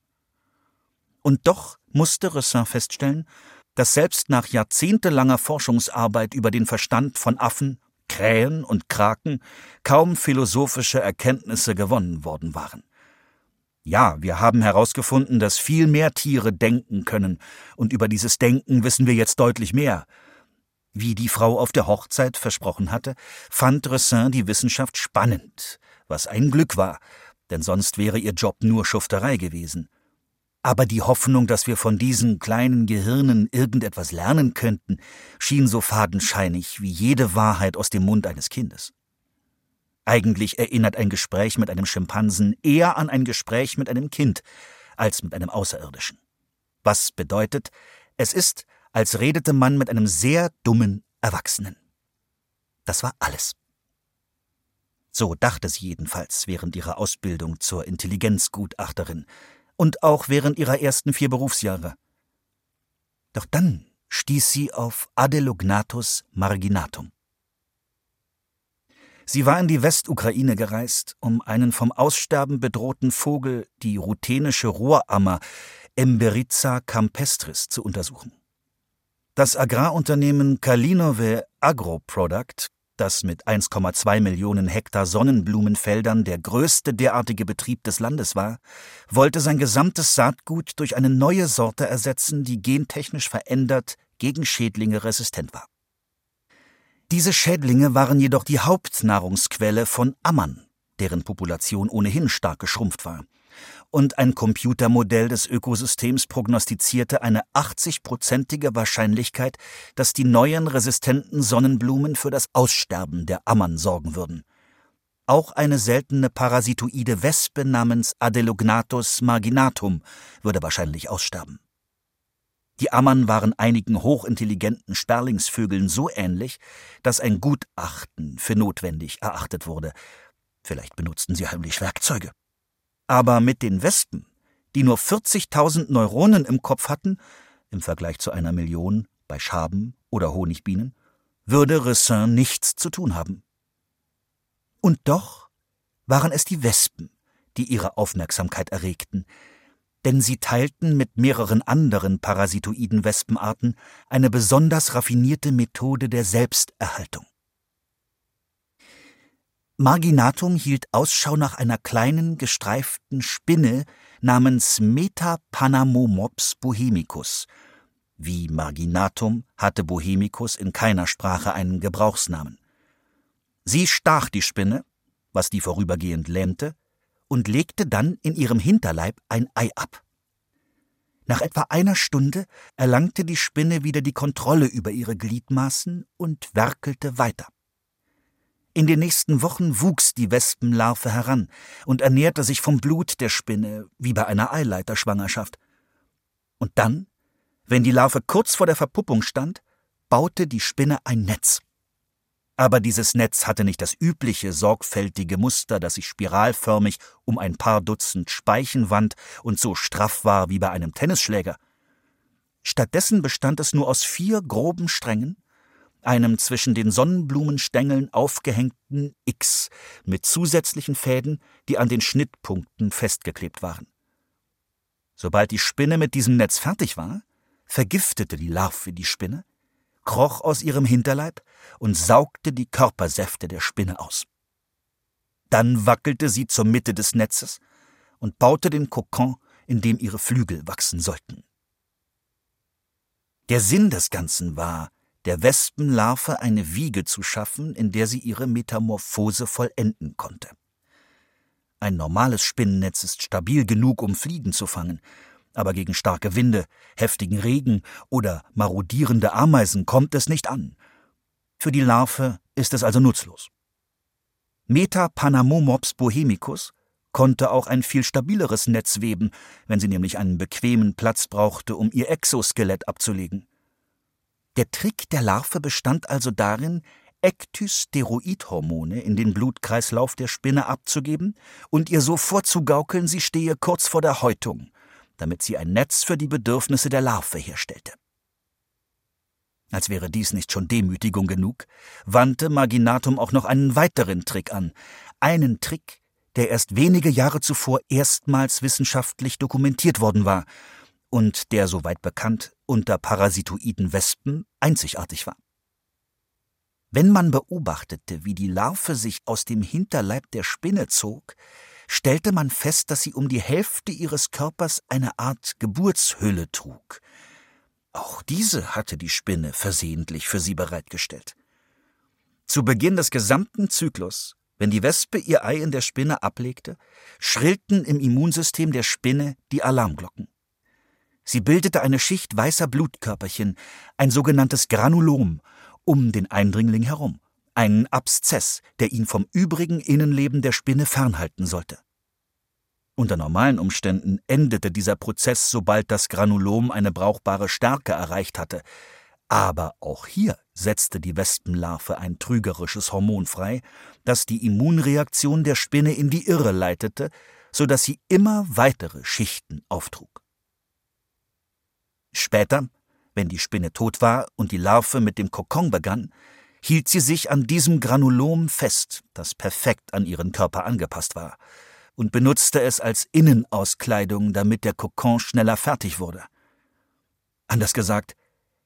Und doch musste Ressin feststellen, dass selbst nach jahrzehntelanger Forschungsarbeit über den Verstand von Affen, Krähen und Kraken kaum philosophische Erkenntnisse gewonnen worden waren. Ja, wir haben herausgefunden, dass viel mehr Tiere denken können, und über dieses Denken wissen wir jetzt deutlich mehr. Wie die Frau auf der Hochzeit versprochen hatte, fand Ressin die Wissenschaft spannend, was ein Glück war, denn sonst wäre ihr Job nur Schufterei gewesen. Aber die Hoffnung, dass wir von diesen kleinen Gehirnen irgendetwas lernen könnten, schien so fadenscheinig wie jede Wahrheit aus dem Mund eines Kindes. Eigentlich erinnert ein Gespräch mit einem Schimpansen eher an ein Gespräch mit einem Kind als mit einem Außerirdischen. Was bedeutet, es ist, als redete man mit einem sehr dummen Erwachsenen. Das war alles. So dachte sie jedenfalls während ihrer Ausbildung zur Intelligenzgutachterin und auch während ihrer ersten vier Berufsjahre. Doch dann stieß sie auf Adelognatus marginatum. Sie war in die Westukraine gereist, um einen vom Aussterben bedrohten Vogel, die ruthenische Rohrammer Emberiza campestris, zu untersuchen. Das Agrarunternehmen Kalinove Agroproduct, das mit 1,2 Millionen Hektar Sonnenblumenfeldern der größte derartige Betrieb des Landes war, wollte sein gesamtes Saatgut durch eine neue Sorte ersetzen, die gentechnisch verändert gegen Schädlinge resistent war. Diese Schädlinge waren jedoch die Hauptnahrungsquelle von Ammern, deren Population ohnehin stark geschrumpft war. Und ein Computermodell des Ökosystems prognostizierte eine 80-prozentige Wahrscheinlichkeit, dass die neuen resistenten Sonnenblumen für das Aussterben der Ammern sorgen würden. Auch eine seltene parasitoide Wespe namens Adelognatus marginatum würde wahrscheinlich aussterben. Die Ammern waren einigen hochintelligenten Sperlingsvögeln so ähnlich, dass ein Gutachten für notwendig erachtet wurde. Vielleicht benutzten sie heimlich Werkzeuge. Aber mit den Wespen, die nur 40.000 Neuronen im Kopf hatten, im Vergleich zu einer Million bei Schaben oder Honigbienen, würde Ressin nichts zu tun haben. Und doch waren es die Wespen, die ihre Aufmerksamkeit erregten, denn sie teilten mit mehreren anderen parasitoiden Wespenarten eine besonders raffinierte Methode der Selbsterhaltung. Marginatum hielt Ausschau nach einer kleinen, gestreiften Spinne namens Metapanamomops bohemicus. Wie Marginatum hatte Bohemicus in keiner Sprache einen Gebrauchsnamen. Sie stach die Spinne, was die vorübergehend lähmte, und legte dann in ihrem Hinterleib ein Ei ab. Nach etwa einer Stunde erlangte die Spinne wieder die Kontrolle über ihre Gliedmaßen und werkelte weiter. In den nächsten Wochen wuchs die Wespenlarve heran und ernährte sich vom Blut der Spinne, wie bei einer Eileiterschwangerschaft. Und dann, wenn die Larve kurz vor der Verpuppung stand, baute die Spinne ein Netz. Aber dieses Netz hatte nicht das übliche sorgfältige Muster, das sich spiralförmig um ein paar Dutzend Speichen wand und so straff war wie bei einem Tennisschläger. Stattdessen bestand es nur aus vier groben Strängen, einem zwischen den Sonnenblumenstängeln aufgehängten X mit zusätzlichen Fäden, die an den Schnittpunkten festgeklebt waren. Sobald die Spinne mit diesem Netz fertig war, vergiftete die Larve die Spinne, kroch aus ihrem Hinterleib und saugte die Körpersäfte der Spinne aus. Dann wackelte sie zur Mitte des Netzes und baute den Kokon, in dem ihre Flügel wachsen sollten. Der Sinn des Ganzen war, der Wespenlarve eine Wiege zu schaffen, in der sie ihre Metamorphose vollenden konnte. Ein normales Spinnennetz ist stabil genug, um Fliegen zu fangen, aber gegen starke Winde, heftigen Regen oder marodierende Ameisen kommt es nicht an. Für die Larve ist es also nutzlos. Metapanamomops bohemicus konnte auch ein viel stabileres Netz weben, wenn sie nämlich einen bequemen Platz brauchte, um ihr Exoskelett abzulegen. Der Trick der Larve bestand also darin, Ektysteroidhormone in den Blutkreislauf der Spinne abzugeben und ihr so vorzugaukeln, sie stehe kurz vor der Häutung damit sie ein Netz für die Bedürfnisse der Larve herstellte. Als wäre dies nicht schon Demütigung genug, wandte Maginatum auch noch einen weiteren Trick an, einen Trick, der erst wenige Jahre zuvor erstmals wissenschaftlich dokumentiert worden war und der, soweit bekannt, unter parasitoiden Wespen einzigartig war. Wenn man beobachtete, wie die Larve sich aus dem Hinterleib der Spinne zog, stellte man fest, dass sie um die Hälfte ihres Körpers eine Art Geburtshülle trug. Auch diese hatte die Spinne versehentlich für sie bereitgestellt. Zu Beginn des gesamten Zyklus, wenn die Wespe ihr Ei in der Spinne ablegte, schrillten im Immunsystem der Spinne die Alarmglocken. Sie bildete eine Schicht weißer Blutkörperchen, ein sogenanntes Granulom, um den Eindringling herum einen Abszess, der ihn vom übrigen Innenleben der Spinne fernhalten sollte. Unter normalen Umständen endete dieser Prozess, sobald das Granulom eine brauchbare Stärke erreicht hatte, Aber auch hier setzte die Wespenlarve ein trügerisches Hormon frei, das die Immunreaktion der Spinne in die Irre leitete, so dass sie immer weitere Schichten auftrug. Später, wenn die Spinne tot war und die Larve mit dem Kokon begann, hielt sie sich an diesem Granulom fest, das perfekt an ihren Körper angepasst war, und benutzte es als Innenauskleidung, damit der Kokon schneller fertig wurde. Anders gesagt,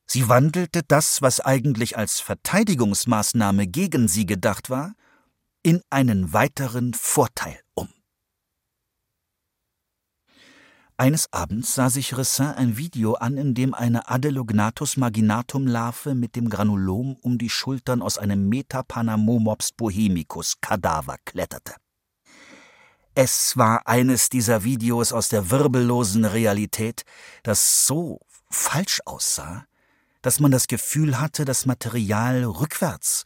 Sie wandelte das, was eigentlich als Verteidigungsmaßnahme gegen sie gedacht war, in einen weiteren Vorteil um. Eines Abends sah sich Ressin ein Video an, in dem eine Adelognathus maginatum Larve mit dem Granulom um die Schultern aus einem Metapanamomops bohemicus Kadaver kletterte. Es war eines dieser Videos aus der wirbellosen Realität, das so falsch aussah, dass man das Gefühl hatte, das Material rückwärts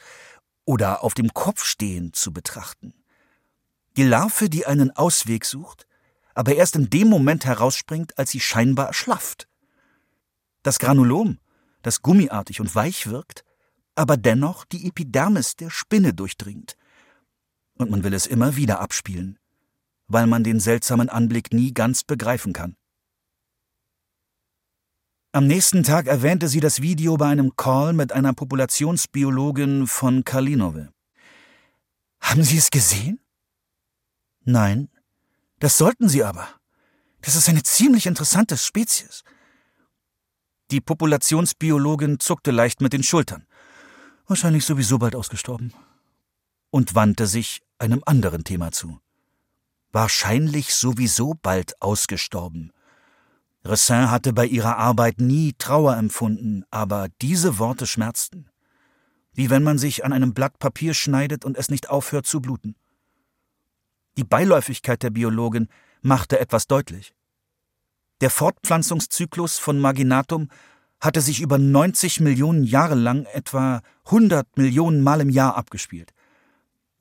oder auf dem Kopf stehend zu betrachten. Die Larve, die einen Ausweg sucht, aber erst in dem Moment herausspringt, als sie scheinbar erschlafft. Das Granulom, das gummiartig und weich wirkt, aber dennoch die Epidermis der Spinne durchdringt. Und man will es immer wieder abspielen, weil man den seltsamen Anblick nie ganz begreifen kann. Am nächsten Tag erwähnte sie das Video bei einem Call mit einer Populationsbiologin von Kalinove. Haben Sie es gesehen? Nein. Das sollten Sie aber. Das ist eine ziemlich interessante Spezies. Die Populationsbiologin zuckte leicht mit den Schultern. Wahrscheinlich sowieso bald ausgestorben. Und wandte sich einem anderen Thema zu. Wahrscheinlich sowieso bald ausgestorben. Ressin hatte bei ihrer Arbeit nie Trauer empfunden, aber diese Worte schmerzten. Wie wenn man sich an einem Blatt Papier schneidet und es nicht aufhört zu bluten. Die Beiläufigkeit der Biologin machte etwas deutlich. Der Fortpflanzungszyklus von Maginatum hatte sich über 90 Millionen Jahre lang etwa 100 Millionen Mal im Jahr abgespielt.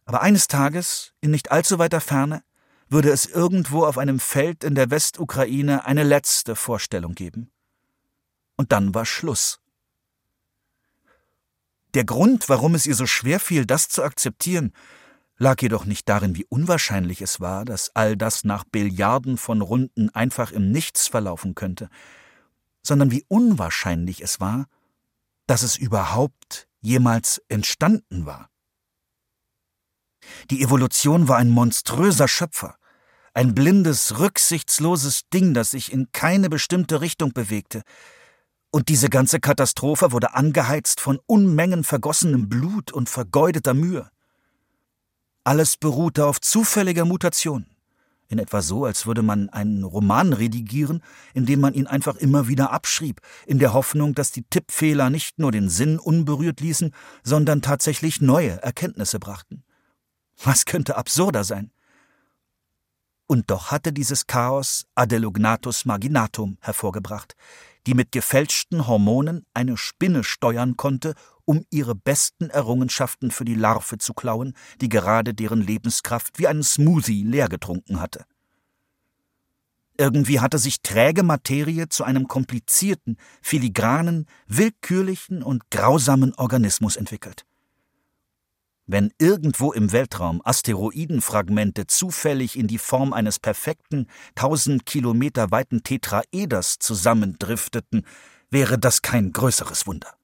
Aber eines Tages, in nicht allzu weiter Ferne, würde es irgendwo auf einem Feld in der Westukraine eine letzte Vorstellung geben. Und dann war Schluss. Der Grund, warum es ihr so schwer fiel, das zu akzeptieren, lag jedoch nicht darin, wie unwahrscheinlich es war, dass all das nach Billiarden von Runden einfach im Nichts verlaufen könnte, sondern wie unwahrscheinlich es war, dass es überhaupt jemals entstanden war. Die Evolution war ein monströser Schöpfer, ein blindes, rücksichtsloses Ding, das sich in keine bestimmte Richtung bewegte. Und diese ganze Katastrophe wurde angeheizt von Unmengen vergossenem Blut und vergeudeter Mühe. Alles beruhte auf zufälliger Mutation. In etwa so, als würde man einen Roman redigieren, indem man ihn einfach immer wieder abschrieb, in der Hoffnung, dass die Tippfehler nicht nur den Sinn unberührt ließen, sondern tatsächlich neue Erkenntnisse brachten. Was könnte absurder sein? Und doch hatte dieses Chaos Adelognatus marginatum hervorgebracht, die mit gefälschten Hormonen eine Spinne steuern konnte, um ihre besten Errungenschaften für die Larve zu klauen, die gerade deren Lebenskraft wie einen Smoothie leer getrunken hatte. Irgendwie hatte sich träge Materie zu einem komplizierten, filigranen, willkürlichen und grausamen Organismus entwickelt. Wenn irgendwo im Weltraum Asteroidenfragmente zufällig in die Form eines perfekten, tausend Kilometer weiten Tetraeders zusammendrifteten, wäre das kein größeres Wunder.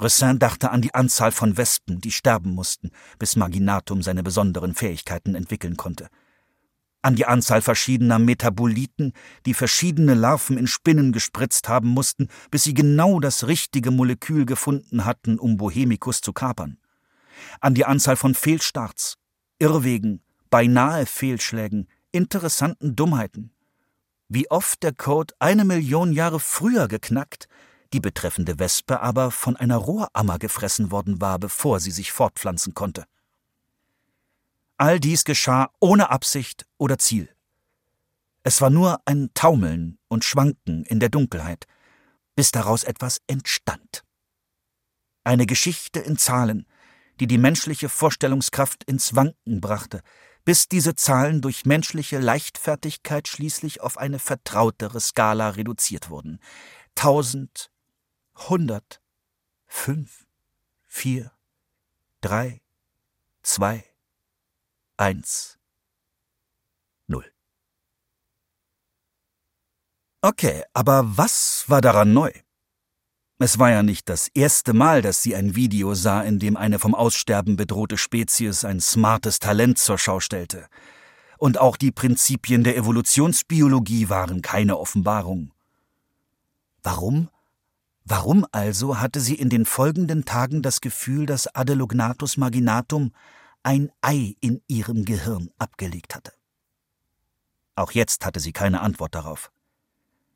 Ressin dachte an die Anzahl von Wespen, die sterben mussten, bis Maginatum seine besonderen Fähigkeiten entwickeln konnte an die Anzahl verschiedener Metaboliten, die verschiedene Larven in Spinnen gespritzt haben mussten, bis sie genau das richtige Molekül gefunden hatten, um Bohemicus zu kapern, an die Anzahl von Fehlstarts, Irrwegen, beinahe Fehlschlägen, interessanten Dummheiten. Wie oft der Code eine Million Jahre früher geknackt, die betreffende Wespe aber von einer Rohrammer gefressen worden war, bevor sie sich fortpflanzen konnte. All dies geschah ohne Absicht oder Ziel. Es war nur ein Taumeln und Schwanken in der Dunkelheit, bis daraus etwas entstand. Eine Geschichte in Zahlen, die die menschliche Vorstellungskraft ins Wanken brachte, bis diese Zahlen durch menschliche Leichtfertigkeit schließlich auf eine vertrautere Skala reduziert wurden. Tausend, hundert, fünf, vier, drei, zwei, eins, null. Okay, aber was war daran neu? Es war ja nicht das erste Mal, dass sie ein Video sah, in dem eine vom Aussterben bedrohte Spezies ein smartes Talent zur Schau stellte. Und auch die Prinzipien der Evolutionsbiologie waren keine Offenbarung. Warum? Warum also hatte sie in den folgenden Tagen das Gefühl, dass Adelognathus marginatum ein Ei in ihrem Gehirn abgelegt hatte? Auch jetzt hatte sie keine Antwort darauf.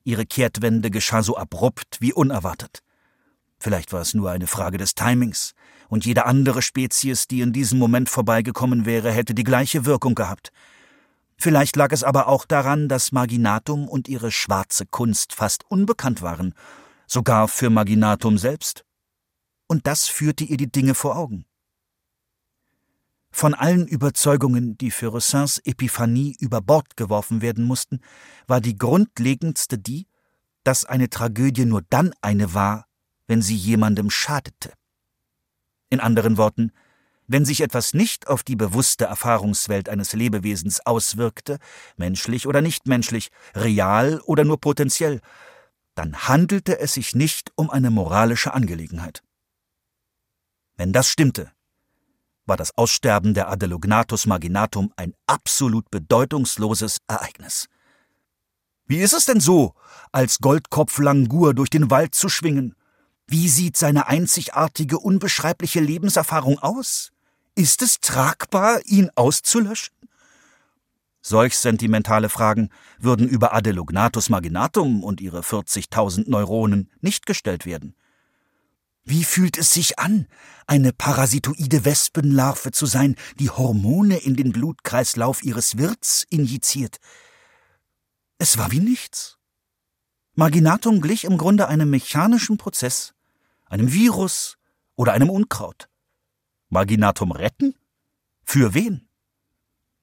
Ihre Kehrtwende geschah so abrupt wie unerwartet. Vielleicht war es nur eine Frage des Timings, und jede andere Spezies, die in diesem Moment vorbeigekommen wäre, hätte die gleiche Wirkung gehabt. Vielleicht lag es aber auch daran, dass Maginatum und ihre schwarze Kunst fast unbekannt waren, sogar für Maginatum selbst. Und das führte ihr die Dinge vor Augen. Von allen Überzeugungen, die für Rossins Epiphanie über Bord geworfen werden mussten, war die grundlegendste die, dass eine Tragödie nur dann eine war, wenn sie jemandem schadete. In anderen Worten, wenn sich etwas nicht auf die bewusste Erfahrungswelt eines Lebewesens auswirkte, menschlich oder nicht menschlich, real oder nur potenziell, dann handelte es sich nicht um eine moralische Angelegenheit. Wenn das stimmte, war das Aussterben der Adelognathus marginatum ein absolut bedeutungsloses Ereignis. Wie ist es denn so, als Goldkopf Langur durch den Wald zu schwingen, wie sieht seine einzigartige, unbeschreibliche Lebenserfahrung aus? Ist es tragbar, ihn auszulöschen? Solch sentimentale Fragen würden über Adelognatus marginatum und ihre 40.000 Neuronen nicht gestellt werden. Wie fühlt es sich an, eine parasitoide Wespenlarve zu sein, die Hormone in den Blutkreislauf ihres Wirts injiziert? Es war wie nichts. Marginatum glich im Grunde einem mechanischen Prozess, einem Virus oder einem Unkraut. Marginatum retten? Für wen?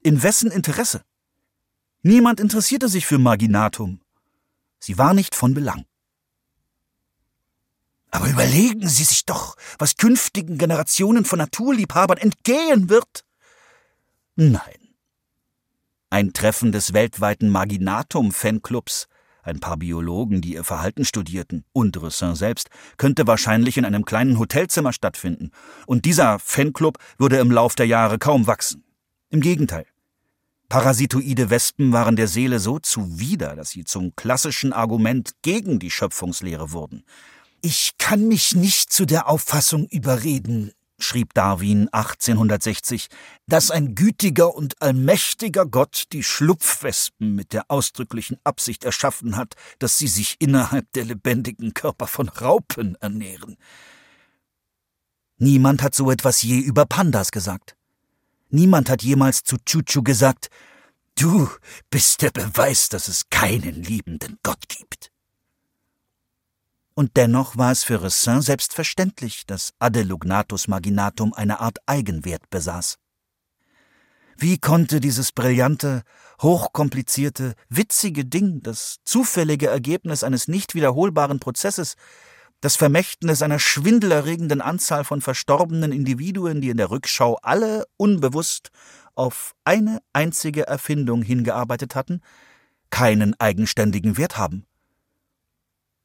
In wessen Interesse? Niemand interessierte sich für Marginatum. Sie war nicht von Belang. Aber überlegen Sie sich doch, was künftigen Generationen von Naturliebhabern entgehen wird. Nein. Ein Treffen des weltweiten Maginatum-Fanclubs ein paar Biologen, die ihr Verhalten studierten, und Ressin selbst, könnte wahrscheinlich in einem kleinen Hotelzimmer stattfinden, und dieser Fanclub würde im Lauf der Jahre kaum wachsen. Im Gegenteil. Parasitoide Wespen waren der Seele so zuwider, dass sie zum klassischen Argument gegen die Schöpfungslehre wurden. Ich kann mich nicht zu der Auffassung überreden, schrieb Darwin 1860, dass ein gütiger und allmächtiger Gott die Schlupfwespen mit der ausdrücklichen Absicht erschaffen hat, dass sie sich innerhalb der lebendigen Körper von Raupen ernähren. Niemand hat so etwas je über Pandas gesagt. Niemand hat jemals zu Chuchu gesagt, du bist der Beweis, dass es keinen liebenden Gott gibt und dennoch war es für Ressin selbstverständlich, dass Adelugnatus marginatum eine Art Eigenwert besaß. Wie konnte dieses brillante, hochkomplizierte, witzige Ding, das zufällige Ergebnis eines nicht wiederholbaren Prozesses, das Vermächtnis einer schwindelerregenden Anzahl von verstorbenen Individuen, die in der Rückschau alle unbewusst auf eine einzige Erfindung hingearbeitet hatten, keinen eigenständigen Wert haben?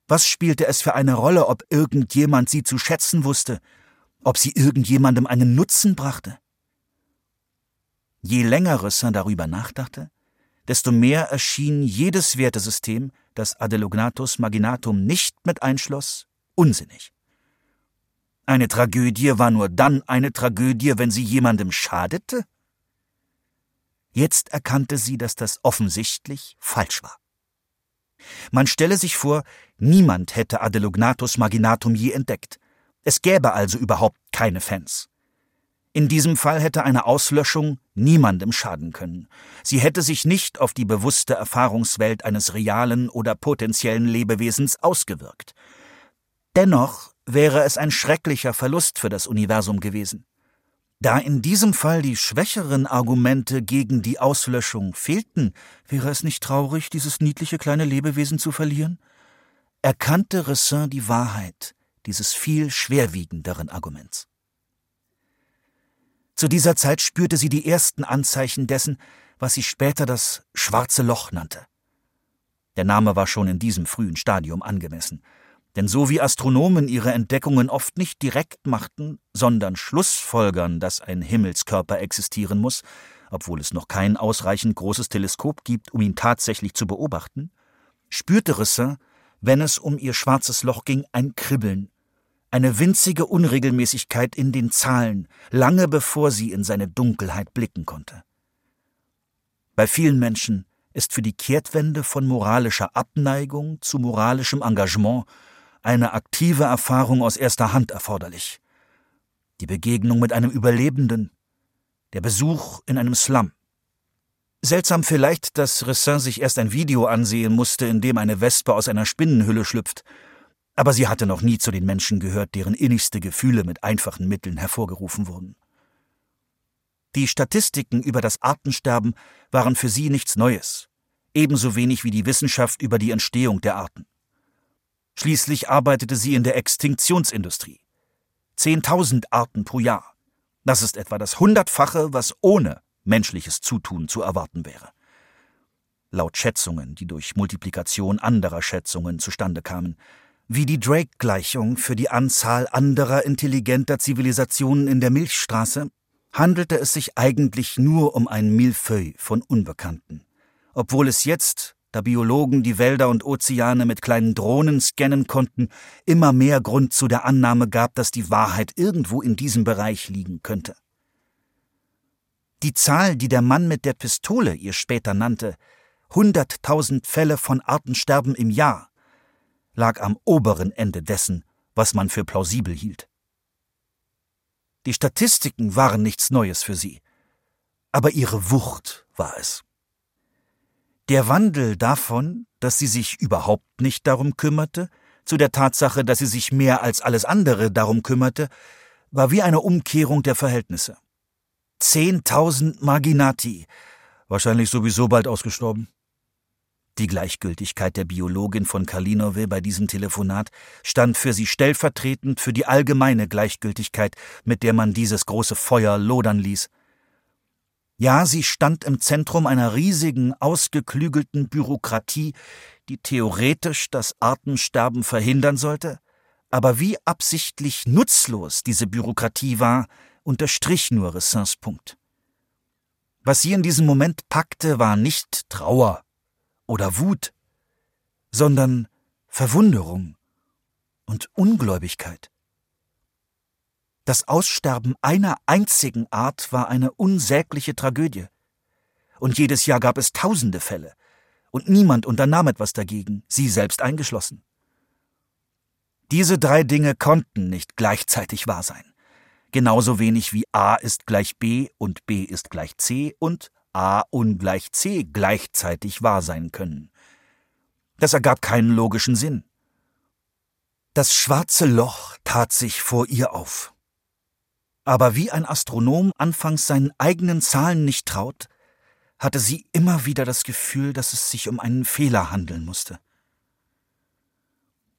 Was spielte es für eine Rolle, ob irgendjemand sie zu schätzen wusste, ob sie irgendjemandem einen Nutzen brachte? Je länger Rösser darüber nachdachte, desto mehr erschien jedes Wertesystem, das Adelognatus Maginatum nicht mit einschloss, unsinnig. Eine Tragödie war nur dann eine Tragödie, wenn sie jemandem schadete? Jetzt erkannte sie, dass das offensichtlich falsch war. Man stelle sich vor, niemand hätte Adelognatus marginatum je entdeckt. Es gäbe also überhaupt keine Fans. In diesem Fall hätte eine Auslöschung niemandem schaden können. Sie hätte sich nicht auf die bewusste Erfahrungswelt eines realen oder potenziellen Lebewesens ausgewirkt. Dennoch wäre es ein schrecklicher Verlust für das Universum gewesen. Da in diesem Fall die schwächeren Argumente gegen die Auslöschung fehlten, wäre es nicht traurig, dieses niedliche kleine Lebewesen zu verlieren? Erkannte Ressin die Wahrheit, dieses viel schwerwiegenderen Arguments. Zu dieser Zeit spürte sie die ersten Anzeichen dessen, was sie später das schwarze Loch nannte. Der Name war schon in diesem frühen Stadium angemessen, denn so wie Astronomen ihre Entdeckungen oft nicht direkt machten, sondern schlussfolgern, dass ein Himmelskörper existieren muss, obwohl es noch kein ausreichend großes Teleskop gibt, um ihn tatsächlich zu beobachten, spürte Rissin, wenn es um ihr schwarzes Loch ging, ein Kribbeln, eine winzige Unregelmäßigkeit in den Zahlen, lange bevor sie in seine Dunkelheit blicken konnte. Bei vielen Menschen ist für die Kehrtwende von moralischer Abneigung zu moralischem Engagement eine aktive Erfahrung aus erster Hand erforderlich. Die Begegnung mit einem Überlebenden, der Besuch in einem Slum. Seltsam vielleicht, dass Ressin sich erst ein Video ansehen musste, in dem eine Wespe aus einer Spinnenhülle schlüpft, aber sie hatte noch nie zu den Menschen gehört, deren innigste Gefühle mit einfachen Mitteln hervorgerufen wurden. Die Statistiken über das Artensterben waren für sie nichts Neues, ebenso wenig wie die Wissenschaft über die Entstehung der Arten. Schließlich arbeitete sie in der Extinktionsindustrie. Zehntausend Arten pro Jahr. Das ist etwa das Hundertfache, was ohne menschliches Zutun zu erwarten wäre. Laut Schätzungen, die durch Multiplikation anderer Schätzungen zustande kamen, wie die Drake-Gleichung für die Anzahl anderer intelligenter Zivilisationen in der Milchstraße, handelte es sich eigentlich nur um ein Millefeuille von Unbekannten. Obwohl es jetzt, da Biologen die Wälder und Ozeane mit kleinen Drohnen scannen konnten, immer mehr Grund zu der Annahme gab, dass die Wahrheit irgendwo in diesem Bereich liegen könnte. Die Zahl, die der Mann mit der Pistole ihr später nannte, hunderttausend Fälle von Artensterben im Jahr, lag am oberen Ende dessen, was man für plausibel hielt. Die Statistiken waren nichts Neues für sie, aber ihre Wucht war es. Der Wandel davon, dass sie sich überhaupt nicht darum kümmerte, zu der Tatsache, dass sie sich mehr als alles andere darum kümmerte, war wie eine Umkehrung der Verhältnisse. Zehntausend Marginati, wahrscheinlich sowieso bald ausgestorben. Die Gleichgültigkeit der Biologin von Kalinove bei diesem Telefonat stand für sie stellvertretend für die allgemeine Gleichgültigkeit, mit der man dieses große Feuer lodern ließ. Ja, sie stand im Zentrum einer riesigen, ausgeklügelten Bürokratie, die theoretisch das Artensterben verhindern sollte, aber wie absichtlich nutzlos diese Bürokratie war, unterstrich nur Ressins Punkt. Was sie in diesem Moment packte, war nicht Trauer oder Wut, sondern Verwunderung und Ungläubigkeit. Das Aussterben einer einzigen Art war eine unsägliche Tragödie. Und jedes Jahr gab es tausende Fälle, und niemand unternahm etwas dagegen, sie selbst eingeschlossen. Diese drei Dinge konnten nicht gleichzeitig wahr sein. Genauso wenig wie A ist gleich B und B ist gleich C und A ungleich C gleichzeitig wahr sein können. Das ergab keinen logischen Sinn. Das schwarze Loch tat sich vor ihr auf. Aber wie ein Astronom anfangs seinen eigenen Zahlen nicht traut, hatte sie immer wieder das Gefühl, dass es sich um einen Fehler handeln musste.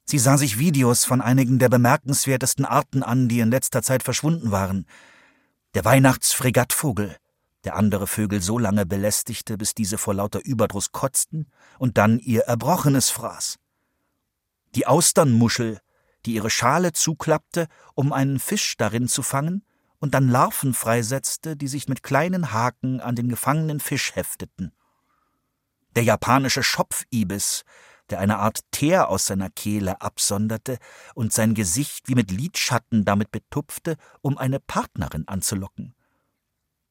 Sie sah sich Videos von einigen der bemerkenswertesten Arten an, die in letzter Zeit verschwunden waren. Der Weihnachtsfregattvogel, der andere Vögel so lange belästigte, bis diese vor lauter Überdruss kotzten und dann ihr Erbrochenes fraß. Die Austernmuschel, die ihre Schale zuklappte, um einen Fisch darin zu fangen, und dann Larven freisetzte, die sich mit kleinen Haken an den gefangenen Fisch hefteten. Der japanische Schopfibis, der eine Art Teer aus seiner Kehle absonderte und sein Gesicht wie mit Lidschatten damit betupfte, um eine Partnerin anzulocken.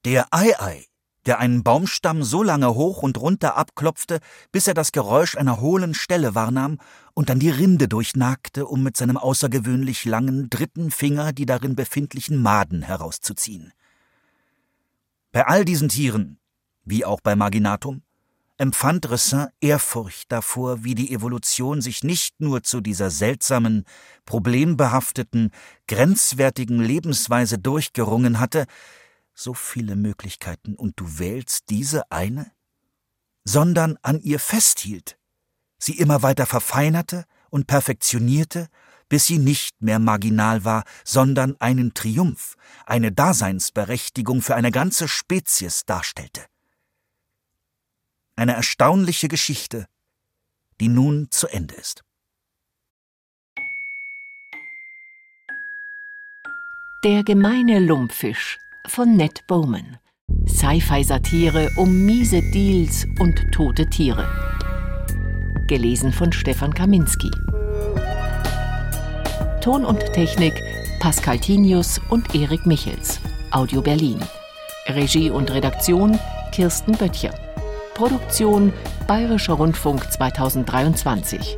Der Ei-Ei, der einen Baumstamm so lange hoch und runter abklopfte, bis er das Geräusch einer hohlen Stelle wahrnahm und dann die Rinde durchnagte, um mit seinem außergewöhnlich langen dritten Finger die darin befindlichen Maden herauszuziehen. Bei all diesen Tieren, wie auch bei Maginatum, empfand Ressin Ehrfurcht davor, wie die Evolution sich nicht nur zu dieser seltsamen, problembehafteten, grenzwertigen Lebensweise durchgerungen hatte, so viele Möglichkeiten und du wählst diese eine? Sondern an ihr festhielt, sie immer weiter verfeinerte und perfektionierte, bis sie nicht mehr marginal war, sondern einen Triumph, eine Daseinsberechtigung für eine ganze Spezies darstellte. Eine erstaunliche Geschichte, die nun zu Ende ist. Der gemeine Lumpfisch von Ned Bowman. Sci-Fi-Satire um miese Deals und tote Tiere. Gelesen von Stefan Kaminski. Ton und Technik Pascal Tinius und Erik Michels. Audio Berlin. Regie und Redaktion Kirsten Böttcher. Produktion Bayerischer Rundfunk 2023.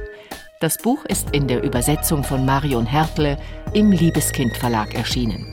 Das Buch ist in der Übersetzung von Marion Hertle im Liebeskind Verlag erschienen.